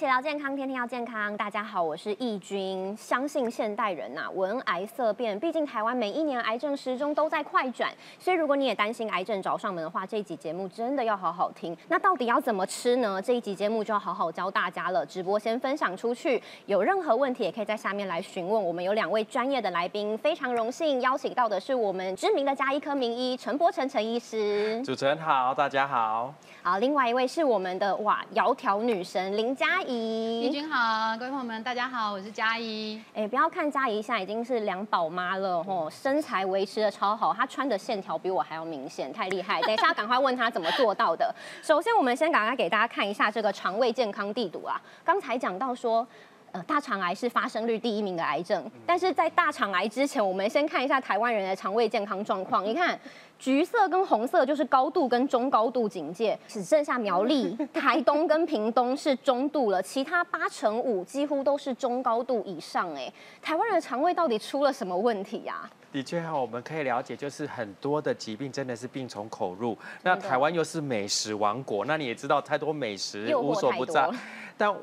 起聊健康，天天要健康。大家好，我是易君。相信现代人呐、闻癌色变，毕竟台湾每一年癌症时钟都在快转，所以如果你也担心癌症找上门的话，这一集节目真的要好好听。那到底要怎么吃呢？这一集节目就要好好教大家了。直播先分享出去，有任何问题也可以在下面来询问。我们有两位专业的来宾，非常荣幸邀请到的是我们知名的加医科名医陈柏成陈医师。主持人好，大家好。好，另外一位是我们的哇窈窕女神林佳怡。义君好，各位朋友们，大家好，我是佳怡。哎，不要看佳怡现在已经是两宝妈了吼，身材维持的超好，她穿的线条比我还要明显，太厉害。等一下赶快问她怎么做到的。首先，我们先赶快给大家看一下这个肠胃健康地图啊。刚才讲到说。呃，大肠癌是发生率第一名的癌症，但是在大肠癌之前，我们先看一下台湾人的肠胃健康状况。你看，橘色跟红色就是高度跟中高度警戒，只剩下苗栗、台东跟屏东是中度了，其他八成五几乎都是中高度以上。哎，台湾人的肠胃到底出了什么问题呀？的确哈，我们可以了解，就是很多的疾病真的是病从口入。那台湾又是美食王国，那你也知道，太多美食无所不在，但。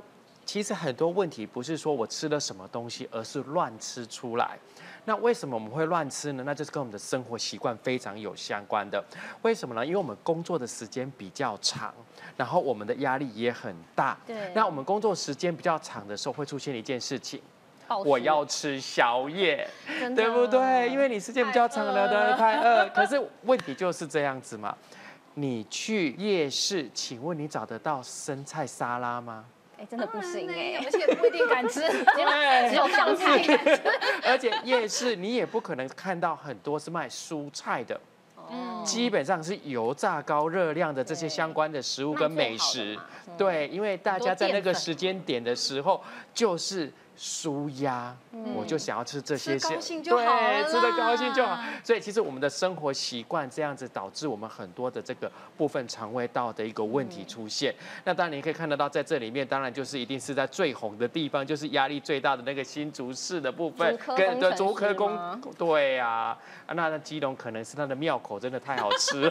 其实很多问题不是说我吃了什么东西，而是乱吃出来。那为什么我们会乱吃呢？那就是跟我们的生活习惯非常有相关的。为什么呢？因为我们工作的时间比较长，然后我们的压力也很大。对。那我们工作时间比较长的时候，会出现一件事情，我要吃宵夜，对不对？因为你时间比较长了，太饿。可是问题就是这样子嘛。你去夜市，请问你找得到生菜沙拉吗？哎，真的不行哎，而且不一定敢吃，只有香菜敢吃。而且夜市你也不可能看到很多是卖蔬菜的，哦，基本上是油炸高热量的这些相关的食物跟美食。对，因为大家在那个时间点的时候就是。舒压，我就想要吃这些，对，吃的高兴就好。所以其实我们的生活习惯这样子，导致我们很多的这个部分肠胃道的一个问题出现。那当然你可以看得到，在这里面，当然就是一定是在最红的地方，就是压力最大的那个新竹市的部分，跟的竹科工，对呀，啊，那那基隆可能是它的庙口真的太好吃。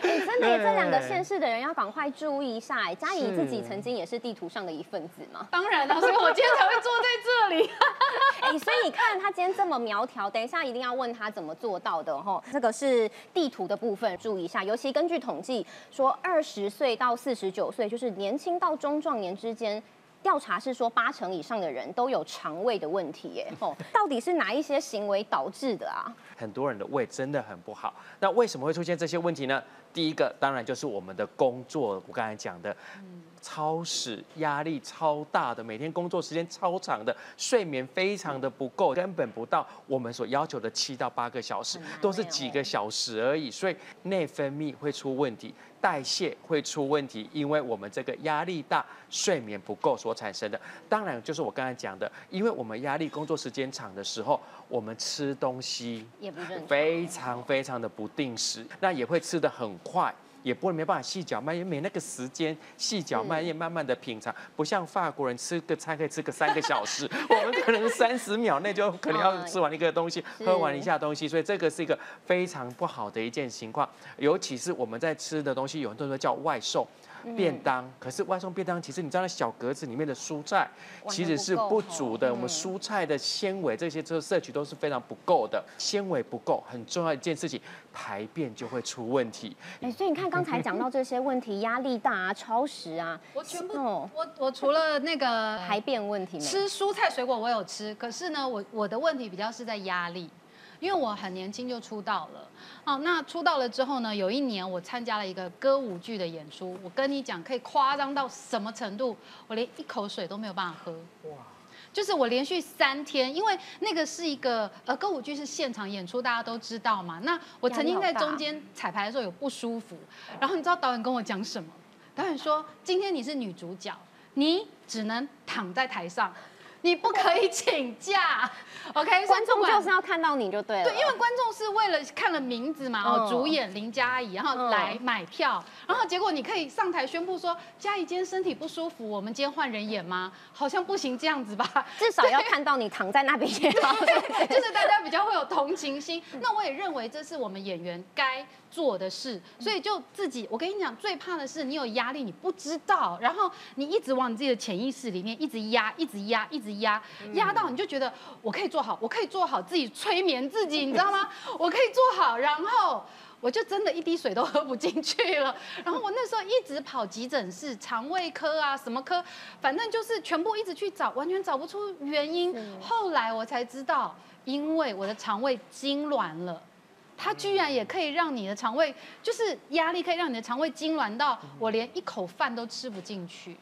哎，真的，这两个县市的人要赶快注意一下。哎，嘉怡自己曾经也是地图上的一份子嘛，当然。所以我今天才会坐在这里。哎，所以你看他今天这么苗条，等一下一定要问他怎么做到的哈。这个是地图的部分，注意一下。尤其根据统计说，二十岁到四十九岁，就是年轻到中壮年之间，调查是说八成以上的人都有肠胃的问题。耶。哦，到底是哪一些行为导致的啊？很多人的胃真的很不好。那为什么会出现这些问题呢？第一个当然就是我们的工作，我刚才讲的。超时压力超大的，每天工作时间超长的，睡眠非常的不够，根本不到我们所要求的七到八个小时，都是几个小时而已，所以内分泌会出问题，代谢会出问题，因为我们这个压力大、睡眠不够所产生的。当然就是我刚才讲的，因为我们压力工作时间长的时候，我们吃东西也不非常非常的不定时，那也会吃的很快。也不会没办法细嚼慢咽，没那个时间细嚼慢咽，慢慢的品尝，不像法国人吃个餐可以吃个三个小时，我们可能三十秒内就可能要吃完一个东西，喝完一下东西，所以这个是一个非常不好的一件情况，尤其是我们在吃的东西，有很多人叫外送。便当，可是外送便当，其实你知道那小格子里面的蔬菜其实是不足的。我们蔬菜的纤维这些这个摄取都是非常不够的，纤维不够，很重要一件事情，排便就会出问题。哎，所以你看刚才讲到这些问题，压力大啊，超时啊，我全部，我我除了那个排便问题，吃蔬菜水果我有吃，可是呢，我我的问题比较是在压力。因为我很年轻就出道了，哦，那出道了之后呢，有一年我参加了一个歌舞剧的演出，我跟你讲，可以夸张到什么程度？我连一口水都没有办法喝，哇！就是我连续三天，因为那个是一个呃歌舞剧是现场演出，大家都知道嘛。那我曾经在中间彩排的时候有不舒服，然后你知道导演跟我讲什么？导演说：今天你是女主角，你只能躺在台上。你不可以请假。OK，观众就是要看到你就对了。对，因为观众是为了看了名字嘛，哦，嗯主演林佳怡，然后嗯来买票，然后结果你可以上台宣布说，佳怡今天身体不舒服，我们今天换人演吗？好像不行这样子吧。至少要看到你躺在那边也好。就是大家比较会有同情心。那我也认为这是我们演员该做的事，所以就自己，我跟你讲，最怕的是你有压力，你不知道，然后你一直往你自己的潜意识里面一直压，一直压，一直压，压到你就觉得我可以做好，我可以做好，自己催眠自己，你知道吗？我可以做好，然后。我就真的一滴水都喝不进去了，然后我那时候一直跑急诊室、肠胃科啊，什么科，反正就是全部一直去找，完全找不出原因。后来我才知道，因为我的肠胃痉挛了。它居然也可以让你的肠胃，就是压力可以让你的肠胃痉挛到我连一口饭都吃不进去。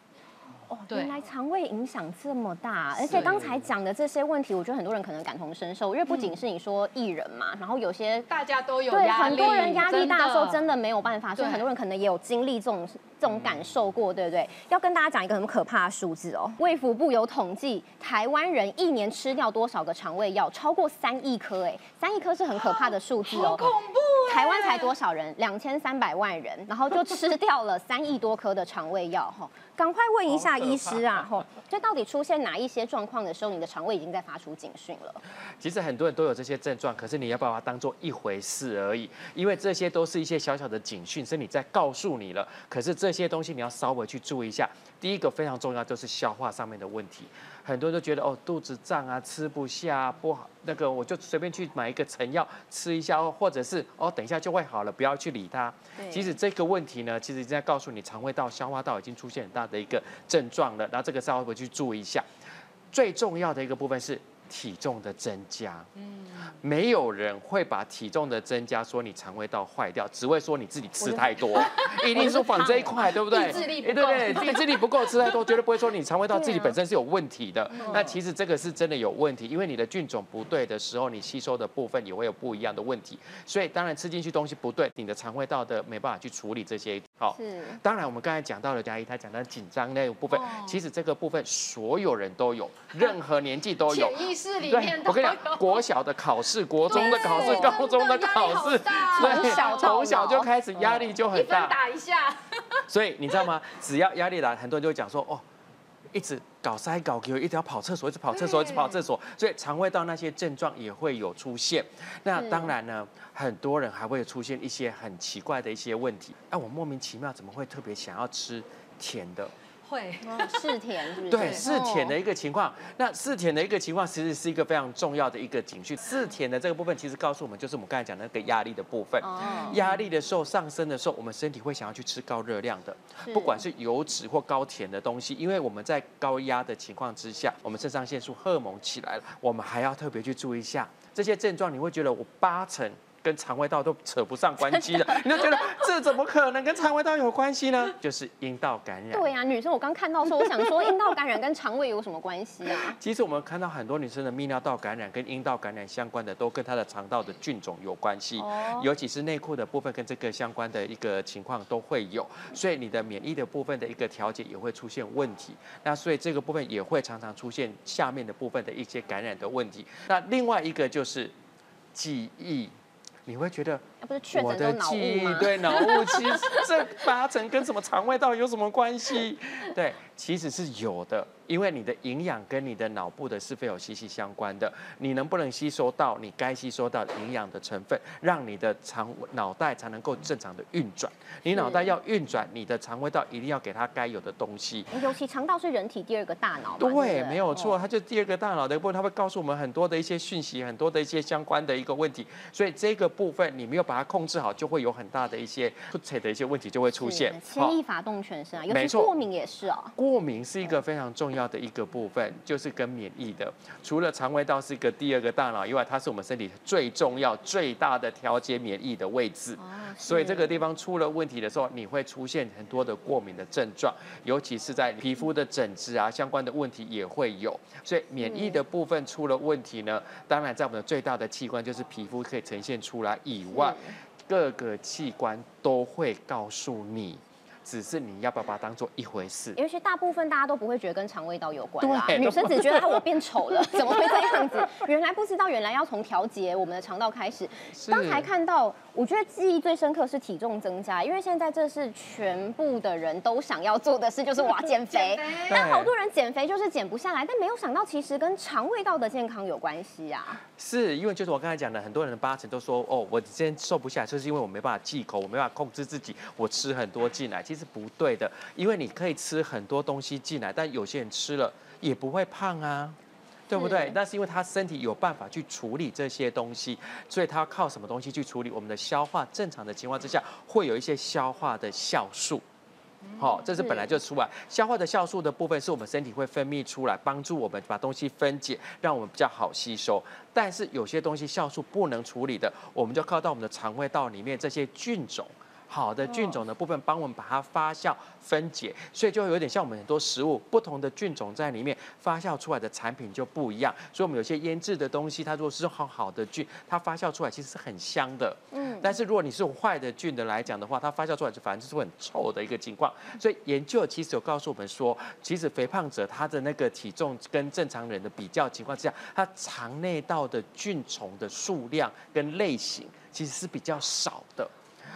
哦，原来肠胃影响这么大，而且刚才讲的这些问题，我觉得很多人可能感同身受，因为不仅是你说艺人嘛，然后有些大家都有对很多人压力大的时候真的的没有办法，所以很多人可能也有经历这种这种感受过，对不对？要跟大家讲一个很可怕的数字哦，卫福部有统计，台湾人一年吃掉多少个肠胃药，超过三亿颗，哎，三亿颗是很可怕的数字哦。好恐怖哎。台湾才多少人？两千三百万人，然后就吃掉了三亿多颗的肠胃药，哈，赶快问一下医师啊，吼，这到底出现哪一些状况的时候，你的肠胃已经在发出警讯了？其实很多人都有这些症状，可是你要把它当做一回事而已，因为这些都是一些小小的警讯，身体在告诉你了。可是这些东西你要稍微去注意一下。第一个非常重要就是消化上面的问题，很多人都觉得哦肚子胀啊，吃不下、啊、不好，那个我就随便去买一个成药吃一下，或者是哦等一下就会好了，不要去理它。对其实这个问题呢，其实已经在告诉你肠胃道、消化道已经出现很大的一个症状了，然后这个稍微去注意一下。最重要的一个部分是体重的增加。嗯，没有人会把体重的增加说你肠胃道坏掉，只会说你自己吃太多，一定是仿这一块，对不对？意志力不哎对意志力不够，吃太多，绝对不会说你肠胃道自己本身是有问题的。那其实这个是真的有问题，因为你的菌种不对的时候，你吸收的部分也会有不一样的问题。所以当然吃进去东西不对，你的肠胃道的没办法去处理这些。好，是当然，我们刚才讲到了嘉怡，他讲到紧张那个部分，哦其实这个部分所有人都有，任何年纪都有。潜意识里面，都我跟你讲，有国小的考试、国中的考试、高中的考试，从小到从小就老开始压力就很大。打一下，所以你知道吗？只要压力来，很多人就会讲说，哦，一直搞塞搞给，一直要跑厕所，一直跑厕所，一直跑厕所，所以肠胃道那些症状也会有出现。那当然呢，很多人还会出现一些很奇怪的一些问题。那、我莫名其妙怎么会特别想要吃甜的？会哦是甜，是不是？对，是甜的哦一个情况。那是甜的一个情况，其实是一个非常重要的一个警讯。是甜的这个部分，其实告诉我们，就是我们刚才讲的那个压力的部分。哦压力的时候上升的时候，我们身体会想要去吃高热量的，不管是油脂或高甜的东西，因为我们在高压的情况之下，我们肾上腺素荷尔蒙起来了，我们还要特别去注意一下这些症状。你会觉得我八成。跟肠胃道都扯不上关系了，你就觉得这怎么可能跟肠胃道有关系呢？就是阴道感染。对呀、女生我刚看到说，我想说阴道感染跟肠胃有什么关系啊？其实我们看到很多女生的泌尿道感染跟阴道感染相关的，都跟她的肠道的菌种有关系，哦尤其是内裤的部分跟这个相关的一个情况都会有，所以你的免疫的部分的一个调节也会出现问题。那所以这个部分也会常常出现下面的部分的一些感染的问题。那另外一个就是记忆。你会觉得不是确我的诊都脑雾记忆吗？对脑雾，其实 这八成跟什么肠胃道有什么关系？对，其实是有的，因为你的营养跟你的脑部的是非有息息相关的。你能不能吸收到你该吸收到营养的成分，让你的肠脑袋才能够正常的运转？你脑袋要运转，你的肠胃道一定要给它该有的东西。尤其肠道是人体第二个大脑，对没有错，哦它就第二个大脑的一部分，它会告诉我们很多的一些讯息，很多的一些相关的一个问题。所以这个部分你没有把它控制好，就会有很大的一些出彩的一些问题就会出现。是牵一发动全身啊，尤其过敏也是哦。过敏是一个非常重要的一个部分，就是跟免疫的。除了肠胃道是一个第二个大脑以外，它是我们身体最重要、最大的调节免疫的位置。哦，所以这个地方出了问题的时候，你会出现很多的过敏的症状，尤其是在皮肤的疹子啊相关的问题也会有。所以免疫的部分出了问题呢，当然在我们的最大的器官就是皮肤可以呈现出来以外，各个器官都会告诉你。只是你要不要把它当做一回事。尤其大部分大家都不会觉得跟肠胃道有关啦，女生只觉得啊我变丑了，怎么会这样子？原来不知道，原来要从调节我们的肠道开始。是刚才看到，我觉得记忆最深刻是体重增加，因为现在这是全部的人都想要做的事，就是我要减肥。但好多人减肥就是减不下来，但没有想到其实跟肠胃道的健康有关系啊。是因为就是我刚才讲的，很多人的八成都说，哦，我今天瘦不下来，就是因为我没办法忌口，我没办法控制自己，我吃很多进来，其实不对的，因为你可以吃很多东西进来，但有些人吃了也不会胖啊。对不对？那是因为他身体有办法去处理这些东西，所以他要靠什么东西去处理？我们的消化正常的情况之下，会有一些消化的酵素。好、这是本来就出来。消化的酵素的部分是我们身体会分泌出来，帮助我们把东西分解，让我们比较好吸收。但是有些东西酵素不能处理的，我们就靠到我们的肠胃道里面这些菌种。好的菌种的部分帮我们把它发酵分解，所以就有点像我们很多食物不同的菌种在里面发酵出来的产品就不一样。所以我们有些腌制的东西，它如果是好好的菌，它发酵出来其实是很香的。嗯，但是如果你是用坏的菌的来讲的话，它发酵出来就反正就是会很臭的一个情况。所以研究其实有告诉我们说，其实肥胖者他的那个体重跟正常人的比较情况之下，他肠内道的菌虫的数量跟类型其实是比较少的。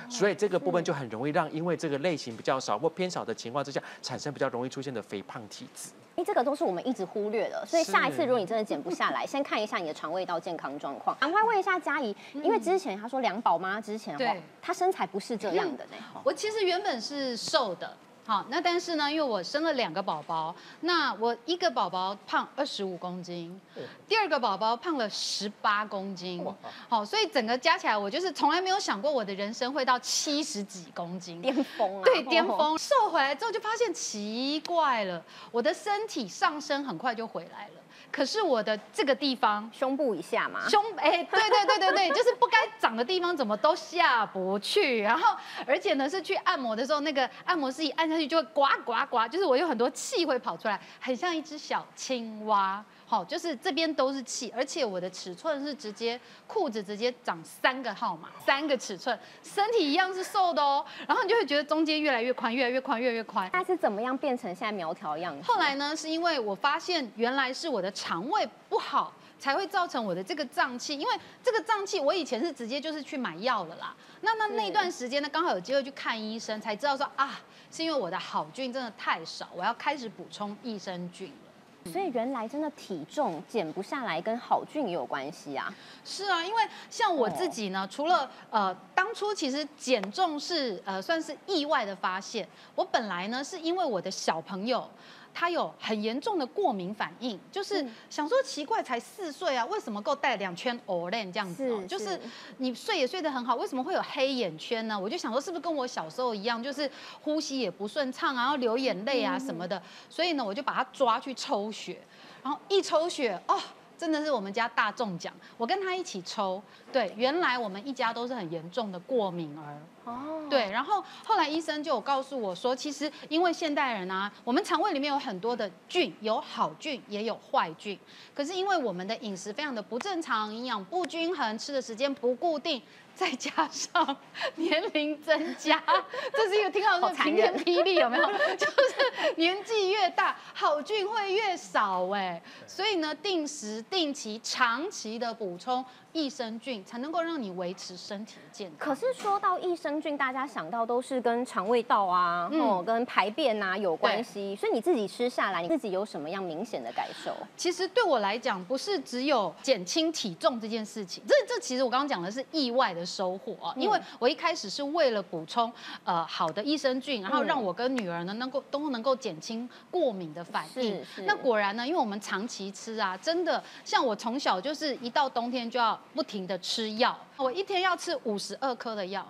所以这个部分就很容易让因为这个类型比较少或偏少的情况之下，产生比较容易出现的肥胖体质。哎，这个都是我们一直忽略的，所以下一次如果你真的减不下来，先看一下你的肠胃道健康状况。赶快问一下嘉怡，因为之前她说两宝妈之前对哦，她身材不是这样的我其实原本是瘦的，好，那但是呢，因为我生了两个宝宝，那我一个宝宝胖二十五公斤，第二个宝宝胖了十八公斤，好，所以整个加起来，我就是从来没有想过我的人生会到七十几公斤。巅峰啊，对，巅哦。峰瘦回来之后就发现奇怪了，我的身体上升很快就回来了，可是我的这个地方胸部以下嘛，胸哎、对对对对对，就是不该长的地方怎么都下不去，然后而且呢是去按摩的时候，那个按摩师一按下去就会呱呱呱，就是我有很多气会跑出来，很像一只小青蛙。好，就是这边都是气，而且我的尺寸是直接裤子直接长三个号码，三个尺寸，身体一样是瘦的哦。然后你就会觉得中间越来越宽，越来越宽，越来越宽。它是怎么样变成现在苗条样子？后来呢，是因为我发现原来是我的肠胃不好，才会造成我的这个胀气。因为这个胀气，我以前是直接就是去买药了啦。那那是那段时间呢，刚好有机会去看医生，才知道说啊，是因为我的好菌真的太少，我要开始补充益生菌了。所以原来真的体重减不下来跟好菌也有关系啊。是啊，因为像我自己呢，除了呃，当初其实减重是呃算是意外的发现。我本来呢是因为我的小朋友。他有很严重的过敏反应，就是嗯想说奇怪，才四岁啊，为什么够戴两圈 Olen 这样子、哦？就是是你睡也睡得很好，为什么会有黑眼圈呢？我就想说，是不是跟我小时候一样，就是呼吸也不顺畅啊，然后流眼泪啊什么的？所以呢，我就把他抓去抽血，然后一抽血，哦。真的是我们家大中奖，我跟他一起抽。对，原来我们一家都是很严重的过敏儿。哦，对，然后后来医生就有告诉我说，其实因为现代人啊，我们肠胃里面有很多的菌，有好菌也有坏菌。可是因为我们的饮食非常的不正常，营养不均衡，吃的时间不固定，再加上年龄增加，这是一个听到好说晴天霹雳，有没有？就是年纪越大，好菌会越少哎，所以呢，定时、定期、长期的补充益生菌，才能够让你维持身体的健康。可是说到益生菌，大家想到都是跟肠胃道啊，嗯哦，跟排便啊有关系。所以你自己吃下来，你自己有什么样明显的感受？其实对我来讲，不是只有减轻体重这件事情，这这其实我刚刚讲的是意外的收获啊，因为我一开始是为了补充呃好的益生菌，然后让我跟女儿呢能够都能够减轻过敏的反应那果然呢，因为我们长期吃啊，真的像我从小就是一到冬天就要不停的吃药，我一天要吃五十二颗的药。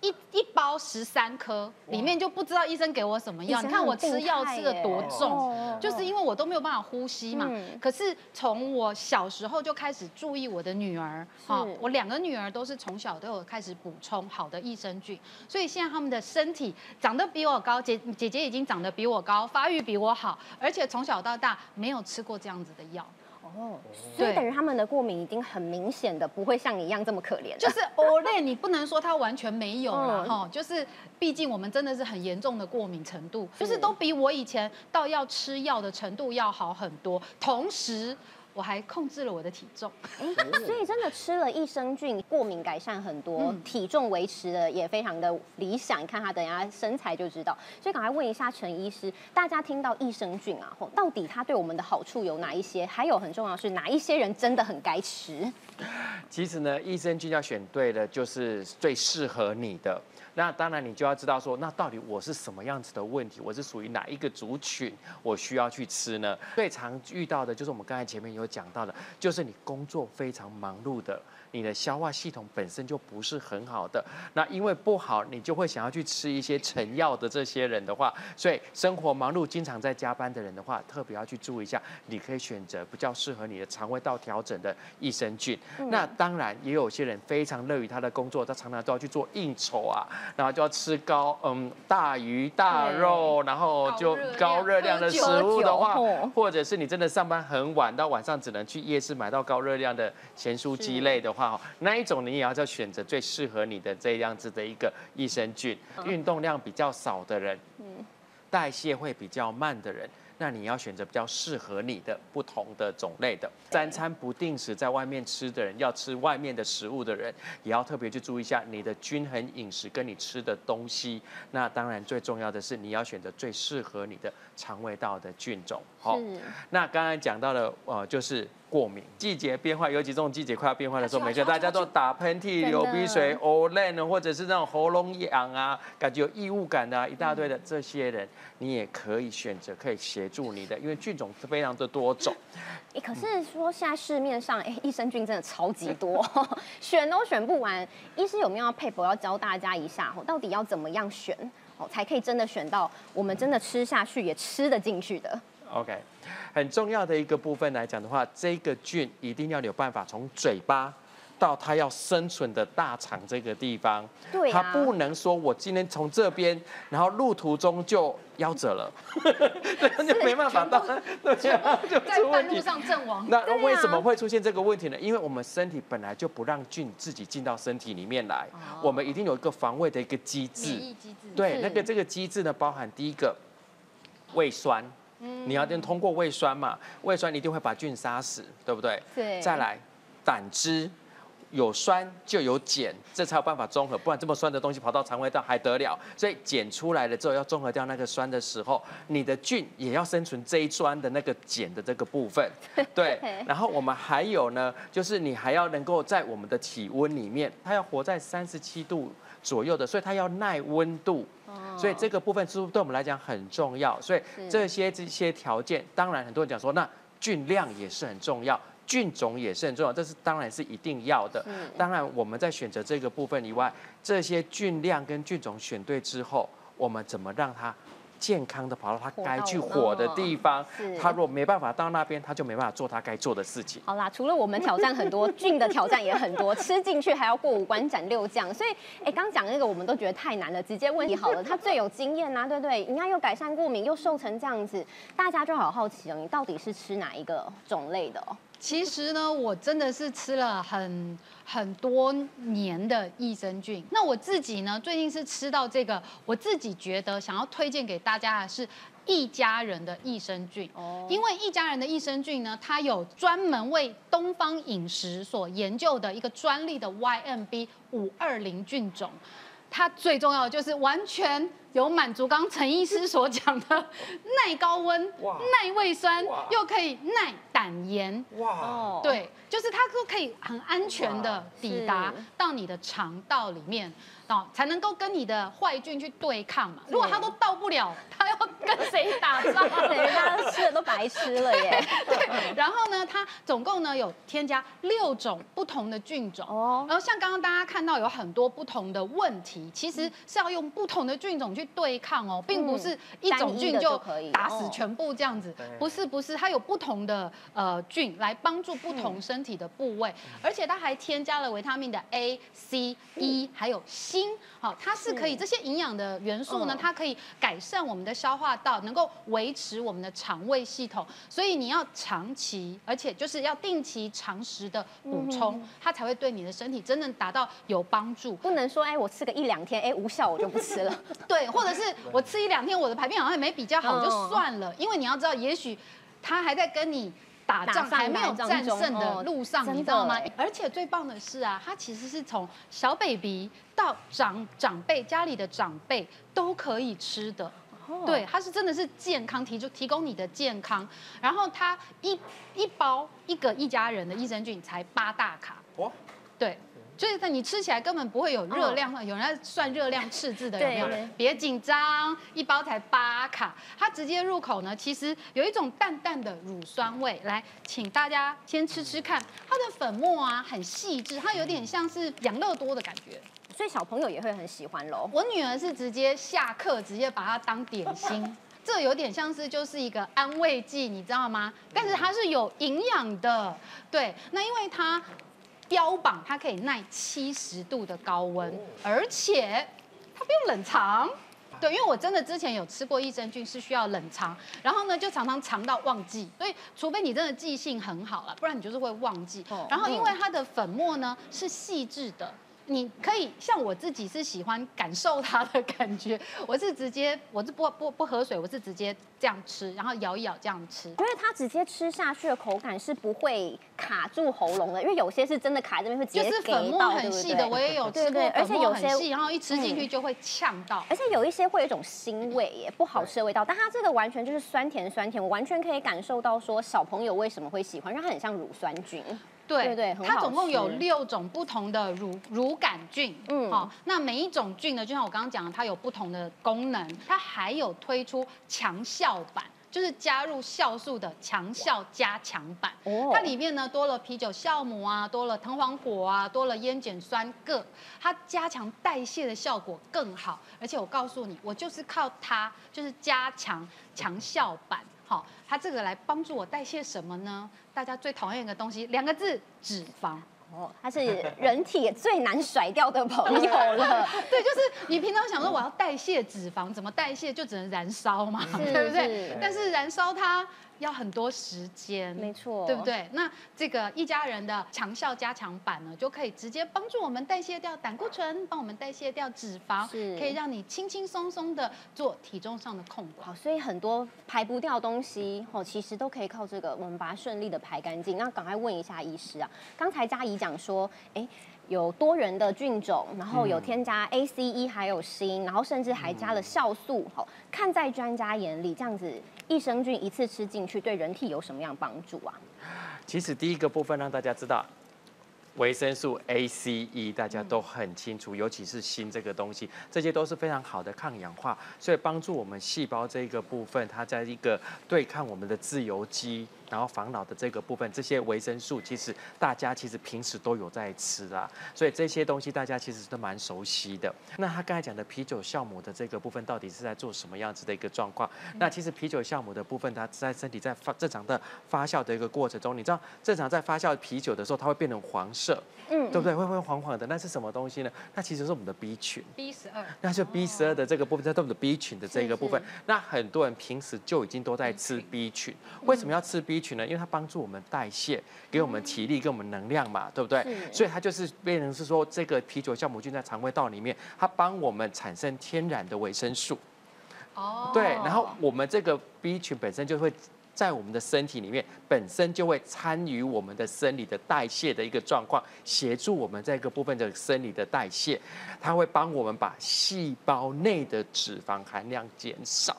一一包十三颗，里面就不知道医生给我什么药。你看我吃药吃的多重，哦就是因为我都没有办法呼吸嘛。嗯可是从我小时候就开始注意我的女儿，哈我两个女儿都是从小都有开始补充好的益生菌，所以现在她们的身体长得比我高，姐姐姐已经长得比我高，发育比我好，而且从小到大没有吃过这样子的药。哦，所以等于他们的过敏已经很明显的，不会像你一样这么可怜。就是 Olay，你不能说它完全没有啦，嗯。哈、就是毕竟我们真的是很严重的过敏程度，就是。都比我以前到要吃药的程度要好很多，同时我还控制了我的体重。哎，所以真的吃了益生菌，过敏改善很多，嗯体重维持的也非常的理想。你看他等一下身材就知道。所以赶快问一下陈医师，大家听到益生菌啊，吼到底它对我们的好处有哪一些？还有很重要是哪一些人真的很该吃？其实呢，益生菌要选对的，就是最适合你的。那当然，你就要知道说，那到底我是什么样子的问题？我是属于哪一个族群？我需要去吃呢？最常遇到的就是我们刚才前面有讲到的，就是你工作非常忙碌的，你的消化系统本身就不是很好的。那因为不好，你就会想要去吃一些成药的这些人的话，所以生活忙碌、经常在加班的人的话，特别要去注意一下，你可以选择比较适合你的肠胃道调整的益生菌。那当然，也有些人非常乐于他的工作，他常常都要去做应酬啊，然后就要吃高嗯大鱼大肉，然后就高高热量的食物的话哦，或者是你真的上班很晚，到晚上只能去夜市买到高热量的咸酥鸡类的话，那一种你也要再选择最适合你的这样子的一个益生菌。运动量比较少的人，代谢会比较慢的人。那你要选择比较适合你的不同的种类的，三餐不定时在外面吃的人，要吃外面的食物的人，也要特别去注意一下你的均衡饮食跟你吃的东西。那当然最重要的是你要选择最适合你的肠胃道的菌种。好，那刚才讲到的，呃，就是过敏季节变化，尤其这种季节快要变化的时候，每个大家都打喷嚏、流鼻水、e n 或者是那种喉咙痒啊，感觉有异物感的、啊，一大堆的这些人，你也可以选择可以协助你的，因为菌种是非常的多种。哎，可是说现在市面上哎益生菌真的超级多，选都选不完。医师有没有要配博要教大家一下哦，到底要怎么样选哦，才可以真的选到我们真的吃下去也吃得进去的？OK，很重要的一个部分来讲的话，这个菌一定要有办法从嘴巴。到它要生存的大肠这个地方，对啊它不能说我今天从这边，然后路途中就夭折了，那就没办法到，对在出问题。半路上阵亡。那为什么会出现这个问题呢？因为我们身体本来就不让菌自己进到身体里面来，我们一定有一个防卫的一个机制。对，那个这个机制呢，包含第一个胃酸，嗯你要先通过胃酸嘛，胃酸一定会把菌杀死，对不对？对再来胆汁。有酸就有碱，这才有办法中和，不然这么酸的东西跑到肠胃道还得了？所以碱出来了之后，要中和掉那个酸的时候，你的菌也要生存这一酸的那个碱的这个部分。对，然后我们还有呢，就是你还要能够在我们的体温里面，它要活在三十七度左右的，所以它要耐温度。所以这个部分是对我们来讲很重要？所以这些这些条件，当然很多人讲说，那菌量也是很重要。菌种也是很重要，这是当然是一定要的。当然，我们在选择这个部分以外，这些菌量跟菌种选对之后，我们怎么让它健康的跑到他该去火的地方是？它如果没办法到那边，他就没办法做他该做的事情。好啦，除了我们挑战很多，菌的挑战也很多，吃进去还要过五关斩六将，所以，哎，刚讲那个我们都觉得太难了，直接问题好了，他最有经验呐、对不对？你看又改善过敏，又瘦成这样子，大家就好好奇哦，你到底是吃哪一个种类的哦？其实呢，我真的是吃了很很多年的益生菌。那我自己呢，最近是吃到这个，我自己觉得想要推荐给大家的是一家人的益生菌。哦因为一家人的益生菌呢，它有专门为东方饮食所研究的一个专利的 YMB 五二零菌种。它最重要的就是完全有满足刚刚陈医师所讲的耐高温、耐胃酸，又可以耐胆盐。哇，哦，对，就是它都可以很安全的抵达到你的肠道里面，哦，才能够跟你的坏菌去对抗嘛。如果它都到不了，他要跟谁打仗？等于大家吃的都白吃了耶。对，然后呢，它总共呢有添加六种不同的菌种。哦，然后像刚刚大家看到有很多不同的问题，其实是要用不同的菌种去对抗哦，并不是一种菌就就可以打死哦全部这样子对，不是不是，它有不同的呃菌来帮助不同身体的部位，而且它还添加了维他命的 A、C、E，还有锌，好，它是可以这些营养的元素呢嗯，它可以改善我们的消化道，能够维持我们的肠胃系系统，所以你要长期，而且就是要定期常识的补充，它才会对你的身体真正达到有帮助。不能说哎，我吃个一两天，哎无效我就不吃了。对，或者是我吃一两天，我的排便好像也没比较好，就算了。因为你要知道，也许他还在跟你。打仗还没有战胜的路上，你知道吗？而且最棒的是啊，它其实是从小 baby 到长长辈家里的长辈都可以吃的。对，它是真的是健康，提出提供你的健康。然后它一一包一个一家人的益生菌才八大卡。哦，对。所以它你吃起来根本不会有热量，有人在算热量赤字的有没有？别紧张，一包才八卡，它直接入口呢，其实有一种淡淡的乳酸味。来，请大家先吃吃看，它的粉末啊很细致，它有点像是养乐多的感觉，所以小朋友也会很喜欢喽。我女儿是直接下课直接把它当点心，这有点像是就是一个安慰剂，你知道吗？但是它是有营养的，对，那因为它。标榜它可以耐七十度的高温，而且它不用冷藏。对，因为我真的之前有吃过益生菌是需要冷藏，然后呢就常常藏到忘记。所以除非你真的记性很好了，不然你就是会忘记。然后因为它的粉末呢是细致的。你可以像我自己是喜欢感受它的感觉，我是直接我是不不不喝水，我是直接这样吃，然后咬一咬这样吃，因为它直接吃下去的口感是不会卡住喉咙的，因为有些是真的卡这边会直接就是粉末很细的，我也有吃过，而且有些细，然后一吃进去就会呛到，而且有一些会有一种腥味耶，不好吃的味道，但它这个完全就是酸甜酸甜，我完全可以感受到说小朋友为什么会喜欢，因为它很像乳酸菌。对对，它总共有六种不同的乳乳杆菌，嗯，好，那每一种菌呢，就像我刚刚讲的，它有不同的功能，它还有推出强效版，就是加入酵素的强效加强版，哦，它里面呢多了啤酒酵母啊，多了藤黄果啊，多了烟碱酸铬，它加强代谢的效果更好，而且我告诉你，我就是靠它，就是加强强效版。好，它这个来帮助我代谢什么呢？大家最讨厌一个东西，两个字，脂肪。哦，它是人体最难甩掉的朋友了。对，就是你平常想说我要代谢脂肪，怎么代谢就只能燃烧嘛，对不对？但是燃烧它。要很多时间，没错，对不对？那这个一家人的强效加强版呢，就可以直接帮助我们代谢掉胆固醇，帮我们代谢掉脂肪，可以让你轻轻松松的做体重上的控管。好，所以很多排不掉东西，哦，其实都可以靠这个，我们把它顺利的排干净。那赶快问一下医师啊，刚才嘉怡讲说，哎。有多元的菌种，然后有添加 A、C、E，还有锌，然后甚至还加了酵素。好，看在专家眼里，这样子益生菌一次吃进去，对人体有什么样帮助啊？其实第一个部分让大家知道，维生素 A、C、E 大家都很清楚，尤其是锌这个东西，这些都是非常好的抗氧化，所以帮助我们细胞这个部分，它在一个对抗我们的自由基。然后防老的这个部分，这些维生素其实大家其实平时都有在吃啦，所以这些东西大家其实都蛮熟悉的。那他刚才讲的啤酒酵母的这个部分，到底是在做什么样子的一个状况？那其实啤酒酵母的部分，它在身体在发正常的发酵的一个过程中，你知道正常在发酵啤酒的时候，它会变成黄色，嗯，对不对？会会黄黄的，那是什么东西呢？那其实是我们的 B 群，B 十二，那就 B 十二的这个部分，在我们的 B 群的这个部分。那很多人平时就已经都在吃 B 群，为什么要吃 B 群呢？因为它帮助我们代谢，给我们体力，给我们能量嘛，对不对？所以它就是变成是说，这个啤酒酵母菌在肠胃道里面，它帮我们产生天然的维生素。哦。对，然后我们这个 B 群本身就会在我们的身体里面，本身就会参与我们的生理的代谢的一个状况，协助我们这个部分的生理的代谢，它会帮我们把细胞内的脂肪含量减少。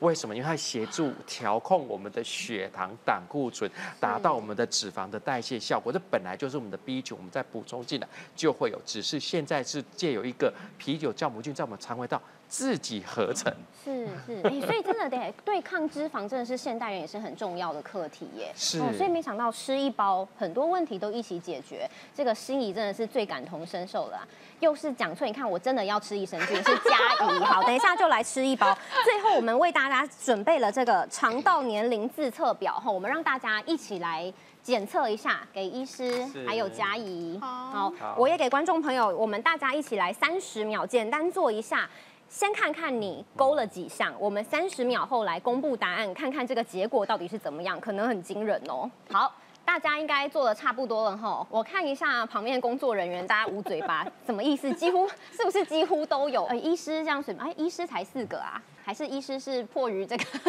为什么？因为它协助调控我们的血糖、胆固醇，达到我们的脂肪的代谢效果。这本来就是我们的 B 群，我们再补充进来就会有。只是现在是借有一个啤酒酵母菌在我们肠胃道。自己合成是是，哎，所以真的得 对抗脂肪，真的是现代人也是很重要的课题耶。是，所以没想到吃一包，很多问题都一起解决。这个心仪真的是最感同身受了，又是讲错，你看我真的要吃益生菌，是佳怡。好，等一下就来吃一包。最后我们为大家准备了这个肠道年龄自测表，哈，我们让大家一起来检测一下，给医师还有佳怡。好，我也给观众朋友，我们大家一起来三十秒，简单做一下。先看看你勾了几项，我们三十秒后来公布答案，看看这个结果到底是怎么样，可能很惊人哦。好。大家应该做的差不多了哈，我看一下旁边工作人员，大家捂嘴巴，什么意思？几乎是不是几乎都有？呃，医师这样子哎，医师才四个啊。还是医师是迫于这个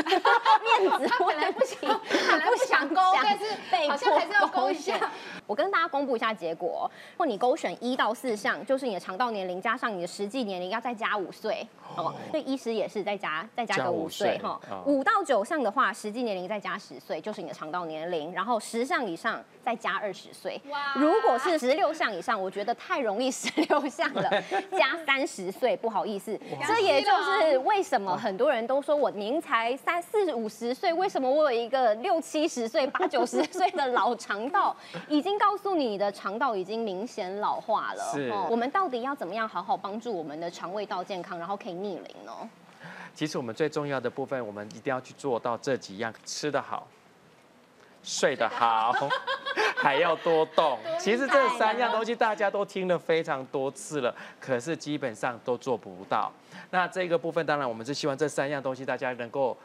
面子，他本来不行，本来不想勾，但是被迫还是要勾一下。我跟大家公布一下结果，如果你勾选一到四项，就是你的肠道年龄加上你的实际年龄要再加五岁，哦，对，医师也是再加再加个五岁哈。五到九项的话，实际年龄再加十岁，就是你的肠道年龄，然后十项以上再加二十岁。哇！如果是十六项以上，我觉得太容易十六项了，加三十岁，不好意思，这也就是为什么很。很多人都说我您才三四五十岁，为什么我有一个六七十岁、八九十岁的老肠道？已经告诉你的肠道已经明显老化了。是，我们到底要怎么样好好帮助我们的肠胃道健康，然后可以逆龄呢？其实我们最重要的部分，我们一定要去做到这几样：吃得好、睡得好，还要多动。其实这三样东西大家都听了非常多次了，可是基本上都做不到。那这个部分，当然我们是希望这三样东西大家能够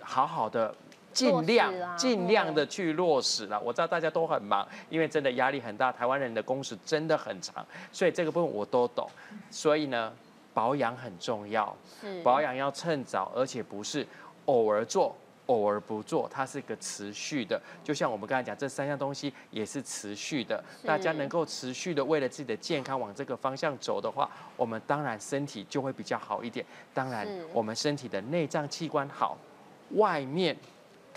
好好的、尽量、尽量的去落实了。我知道大家都很忙，因为真的压力很大，台湾人的工时真的很长，所以这个部分我都懂。所以呢，保养很重要，保养要趁早，而且不是偶尔做。偶尔不做，它是一个持续的，就像我们刚才讲，这三样东西也是持续的。大家能够持续的为了自己的健康往这个方向走的话，我们当然身体就会比较好一点。当然，我们身体的内脏器官好，外面。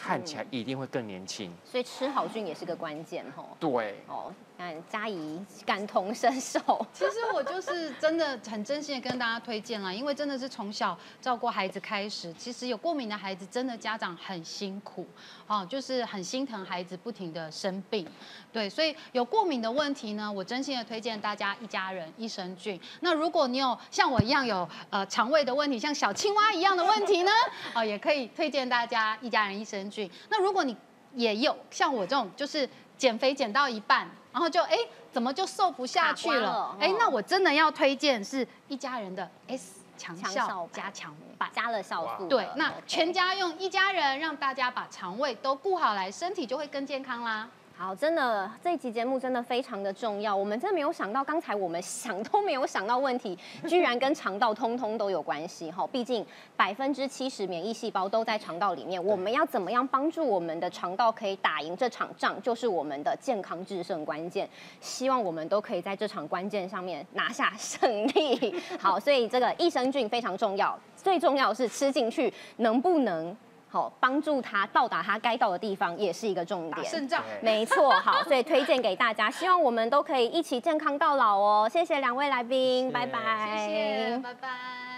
看起来一定会更年轻，所以吃好菌也是个关键吼。对，哦，嗯嘉怡感同身受。其实我就是真的很真心的跟大家推荐了，因为真的是从小照顾孩子开始，其实有过敏的孩子真的家长很辛苦，哦，就是很心疼孩子不停的生病。对，所以有过敏的问题呢，我真心的推荐大家一家人益生菌。那如果你有像我一样有呃肠胃的问题，像小青蛙一样的问题呢，哦，也可以推荐大家一家人益生菌。那如果你也有像我这种，就是减肥减到一半，然后就哎怎么就瘦不下去了？哎，那我真的要推荐是一家人的 S 强效加强版，加了酵素。对，那全家用一家人，让大家把肠胃都顾好来，身体就会更健康啦。好，真的这一集节目真的非常的重要。我们真的没有想到，刚才我们想都没有想到问题，居然跟肠道通通都有关系哈。毕竟百分之七十免疫细胞都在肠道里面，我们要怎么样帮助我们的肠道可以打赢这场仗，就是我们的健康制胜关键。希望我们都可以在这场关键上面拿下胜利。好，所以这个益生菌非常重要，最重要是吃进去能不能。好，帮助他到达他该到的地方，也是一个重点。肾脏，没错。好，所以推荐给大家，希望我们都可以一起健康到老哦。谢谢两位来宾，拜拜。谢谢，拜拜。